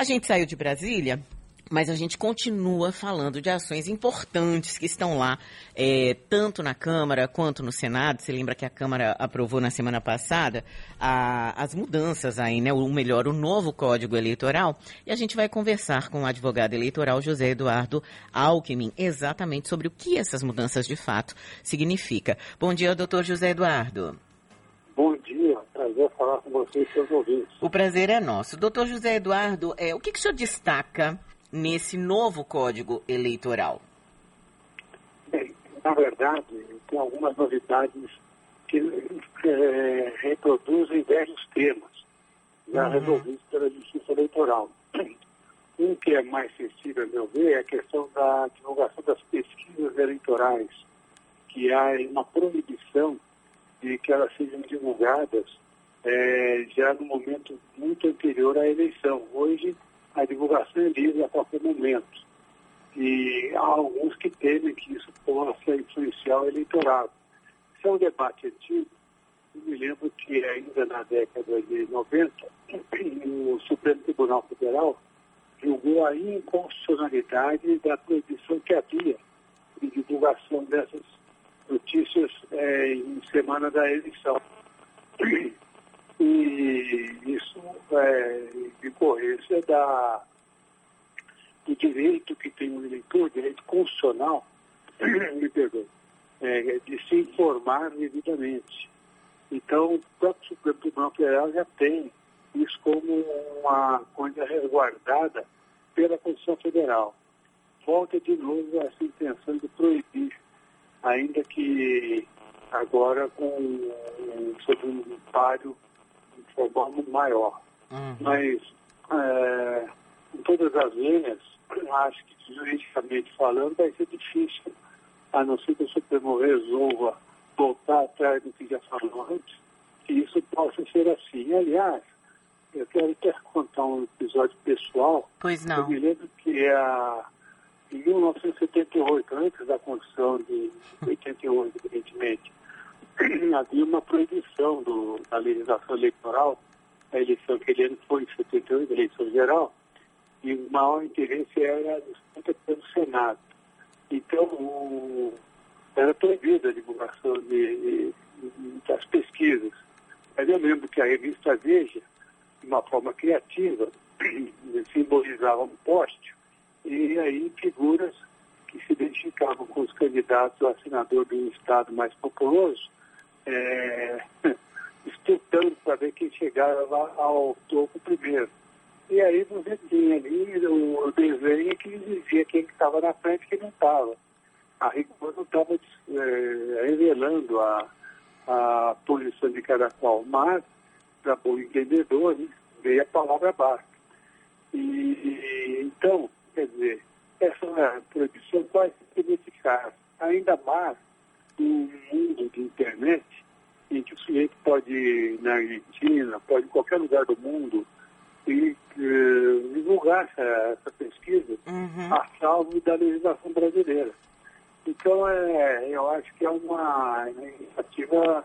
A gente saiu de Brasília mas a gente continua falando de ações importantes que estão lá, é, tanto na Câmara quanto no Senado. Você lembra que a Câmara aprovou na semana passada a, as mudanças aí, né? Ou melhor, o novo Código Eleitoral. E a gente vai conversar com o advogado eleitoral José Eduardo Alckmin exatamente sobre o que essas mudanças de fato significa. Bom dia, doutor José Eduardo. Prazer falar com vocês e seus ouvintes. O prazer é nosso. Doutor José Eduardo, é, o que, que o senhor destaca nesse novo Código Eleitoral? Bem, na verdade, tem algumas novidades que é, reproduzem velhos temas já uhum. resolvidos pela Justiça Eleitoral. Um que é mais sensível, a meu ver, é a questão da divulgação das pesquisas eleitorais, que há uma proibição de que elas sejam divulgadas é, já no momento muito anterior à eleição. Hoje, a divulgação é livre a qualquer momento. E há alguns que temem que isso possa influenciar o eleitorado. Isso é um debate antigo. Eu me lembro que ainda na década de 90, o Supremo Tribunal Federal julgou a inconstitucionalidade da proibição que havia de divulgação dessas notícias é, em semana da eleição. E isso é decorrência da, do direito que tem o eleitor, direito constitucional, me perdoe, é, de se informar devidamente. Então, o próprio Supremo Tribunal Federal já tem isso como uma coisa resguardada pela Constituição Federal. Volta de novo essa intenção de proibir, ainda que agora com sob um páreo forma maior. Uhum. Mas, é, em todas as linhas, acho que juridicamente falando vai ser difícil, a não ser que o Supremo resolva voltar atrás do que já falou antes, que isso possa ser assim. Aliás, eu quero até contar um episódio pessoal. Pois não. Eu me lembro que a, em 1978, antes da Constituição de 88, evidentemente, havia uma proibição do, da legislação eleitoral, a eleição aquele ano foi em 78, a eleição geral, e o maior interesse era disputa pelo Senado. Então, o, era proibida a divulgação de, de, das pesquisas. Mas eu lembro que a revista Veja, de uma forma criativa, simbolizava um poste, e aí figuras que se identificavam com os candidatos a senador do estado mais populoso é, disputando para ver quem chegava ao topo primeiro. E aí você tinha ali o desenho que dizia quem estava na frente e quem não estava. A rigor não estava é, revelando a, a posição de cada qual, mas, para bom entendedor, né, veio a palavra basta. E, então, quer dizer, essa proibição pode ser eficaz, ainda mais no mundo de internet, em que o sujeito pode ir na Argentina, pode ir em qualquer lugar do mundo e uh, divulgar essa, essa pesquisa uhum. a salvo da legislação brasileira. Então, é, eu acho que é uma iniciativa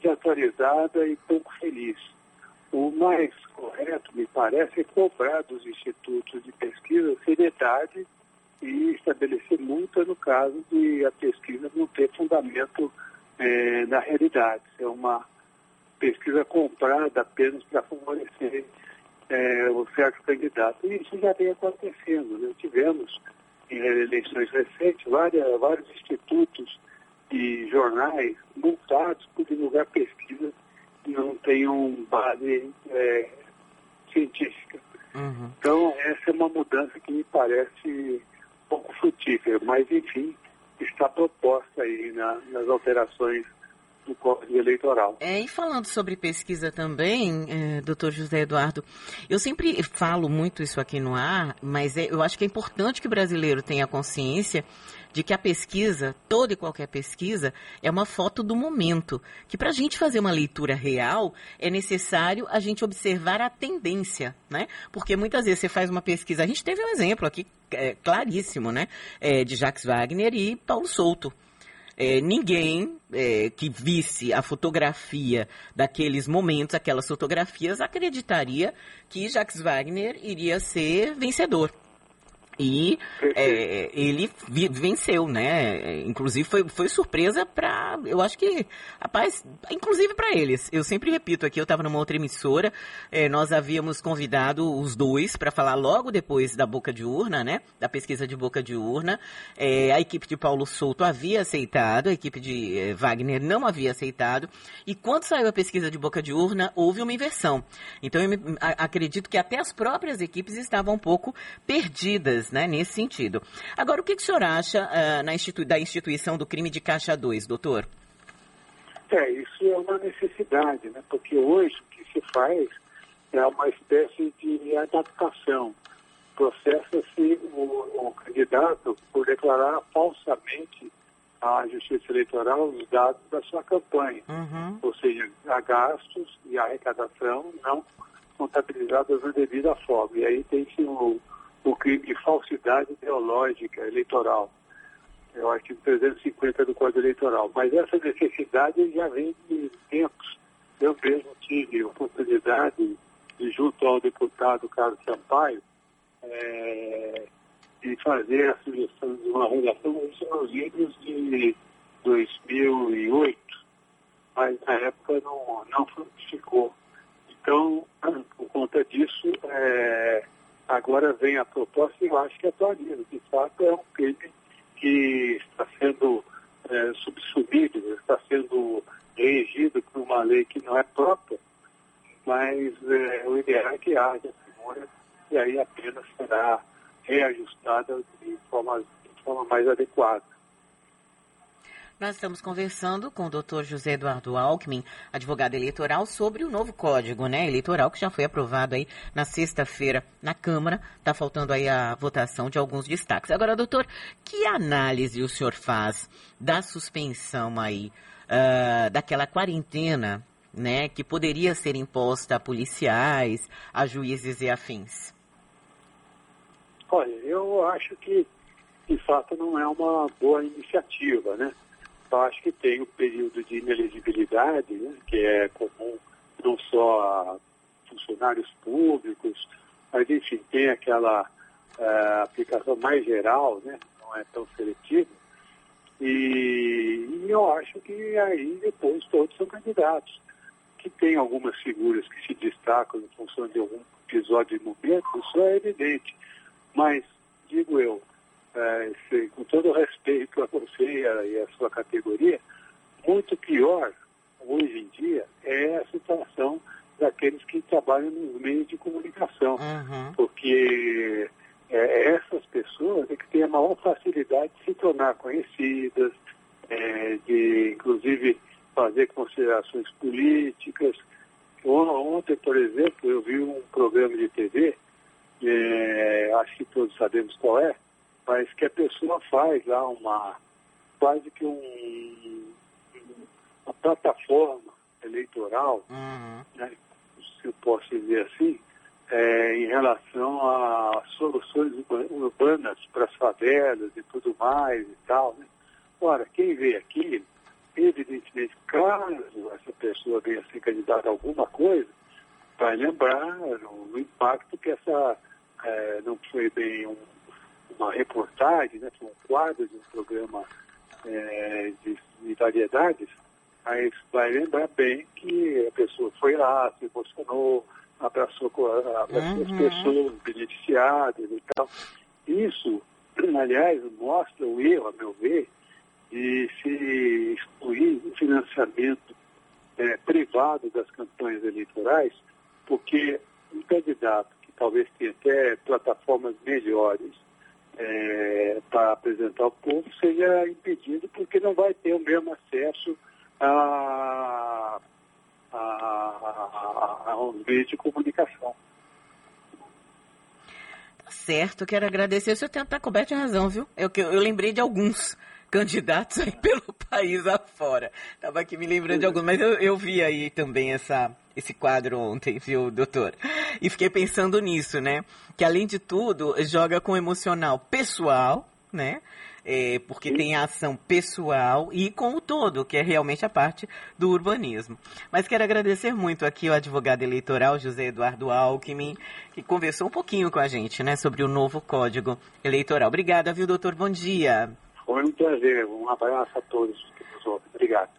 desatualizada e pouco feliz. O mais correto, me parece, é cobrar dos institutos de pesquisa seriedade e estabelecer multa no caso de a pesquisa não ter fundamento é, na realidade. É uma pesquisa comprada apenas para favorecer é, o certo candidato. E isso já vem acontecendo. Né? Tivemos, em eleições recentes, várias, vários institutos e jornais multados por divulgar pesquisas que não tenham base é, científica. Uhum. Então, essa é uma mudança que me parece pouco frutífera, mas enfim, está proposta aí na, nas alterações do Código Eleitoral. É, e falando sobre pesquisa também, é, doutor José Eduardo, eu sempre falo muito isso aqui no ar, mas é, eu acho que é importante que o brasileiro tenha consciência de que a pesquisa, toda e qualquer pesquisa, é uma foto do momento. Que para a gente fazer uma leitura real, é necessário a gente observar a tendência, né? Porque muitas vezes você faz uma pesquisa, a gente teve um exemplo aqui é, claríssimo, né? É, de Jacques Wagner e Paulo Souto. É, ninguém é, que visse a fotografia daqueles momentos, aquelas fotografias, acreditaria que Jacques Wagner iria ser vencedor. E é, ele venceu, né? Inclusive foi, foi surpresa para, eu acho que, rapaz, inclusive para eles. Eu sempre repito aqui, eu estava numa outra emissora, é, nós havíamos convidado os dois para falar logo depois da boca de urna, né? Da pesquisa de boca de urna. É, a equipe de Paulo Souto havia aceitado, a equipe de é, Wagner não havia aceitado. E quando saiu a pesquisa de boca de urna, houve uma inversão. Então eu me, a, acredito que até as próprias equipes estavam um pouco perdidas né, nesse sentido. Agora, o que, que o senhor acha uh, na institui da instituição do crime de caixa 2, doutor? É, isso é uma necessidade, né? porque hoje o que se faz é uma espécie de adaptação. Processa-se o, o candidato por declarar falsamente à Justiça Eleitoral os dados da sua campanha. Uhum. Ou seja, a gastos e arrecadação não contabilizadas na devida forma. E aí tem-se o, de falsidade ideológica eleitoral. É o artigo 350 do Código Eleitoral. Mas essa necessidade já vem de tempos. Eu mesmo tive oportunidade de, junto ao deputado Carlos Sampaio, é, de fazer a sugestão de uma redação isso nos livros de 2008, mas na época não, não frutificou. Então, por conta disso, é, Agora vem a proposta e eu acho que atualiza. De fato, é um crime que está sendo é, subsumido, está sendo regido por uma lei que não é própria, mas é, o ideal é que haja figura e aí a pena será reajustada de forma, de forma mais adequada. Nós estamos conversando com o doutor José Eduardo Alckmin, advogado eleitoral, sobre o novo código né, eleitoral que já foi aprovado aí na sexta-feira na Câmara. Está faltando aí a votação de alguns destaques. Agora, doutor, que análise o senhor faz da suspensão aí, uh, daquela quarentena, né, que poderia ser imposta a policiais, a juízes e afins? Olha, eu acho que de fato não é uma boa iniciativa, né? Eu acho que tem o período de inelegibilidade, né, que é comum não só a funcionários públicos, mas enfim, tem aquela uh, aplicação mais geral, né, não é tão seletiva. E, e, eu acho que aí depois todos são candidatos. Que tem algumas figuras que se destacam em função de algum episódio de momento, isso é evidente. Mas, digo eu, é, com todo o respeito a você e a, e a sua categoria, muito pior hoje em dia é a situação daqueles que trabalham nos meios de comunicação. Uhum. Porque é, essas pessoas é que têm a maior facilidade de se tornar conhecidas, é, de inclusive fazer considerações políticas. Ontem, por exemplo, eu vi um programa de TV, é, acho que todos sabemos qual é, mas que a pessoa faz lá uma, quase que um, uma plataforma eleitoral, uhum. né, se eu posso dizer assim, é, em relação a soluções urbanas para as favelas e tudo mais e tal. Né? Ora, quem vê aqui, evidentemente, caso essa pessoa venha ser candidata a alguma coisa, vai lembrar o impacto que essa é, não foi bem um uma reportagem, né, um quadro de um programa é, de, de, variedades, aí vai lembrar bem que a pessoa foi lá, se emocionou, abraçou, abraçou uhum. as pessoas beneficiadas e tal. Isso, aliás, mostra o erro, a meu ver, de se excluir o financiamento é, privado das campanhas eleitorais, porque um candidato que talvez tenha até plataformas melhores é, para apresentar ao povo seja impedido porque não vai ter o mesmo acesso a, a, a, a um meio de comunicação. Tá certo, quero agradecer. O senhor está coberto de razão, viu? Eu, eu lembrei de alguns candidatos aí pelo país afora. Estava aqui me lembrando de alguns, mas eu, eu vi aí também essa, esse quadro ontem, viu, doutor? E fiquei pensando nisso, né? Que além de tudo, joga com emocional pessoal, né? é, porque tem a ação pessoal e com o todo, que é realmente a parte do urbanismo. Mas quero agradecer muito aqui o advogado eleitoral José Eduardo Alckmin, que conversou um pouquinho com a gente, né, sobre o novo Código Eleitoral. Obrigada, viu, doutor? Bom dia. Foi um prazer. Um abraço a todos. Obrigado.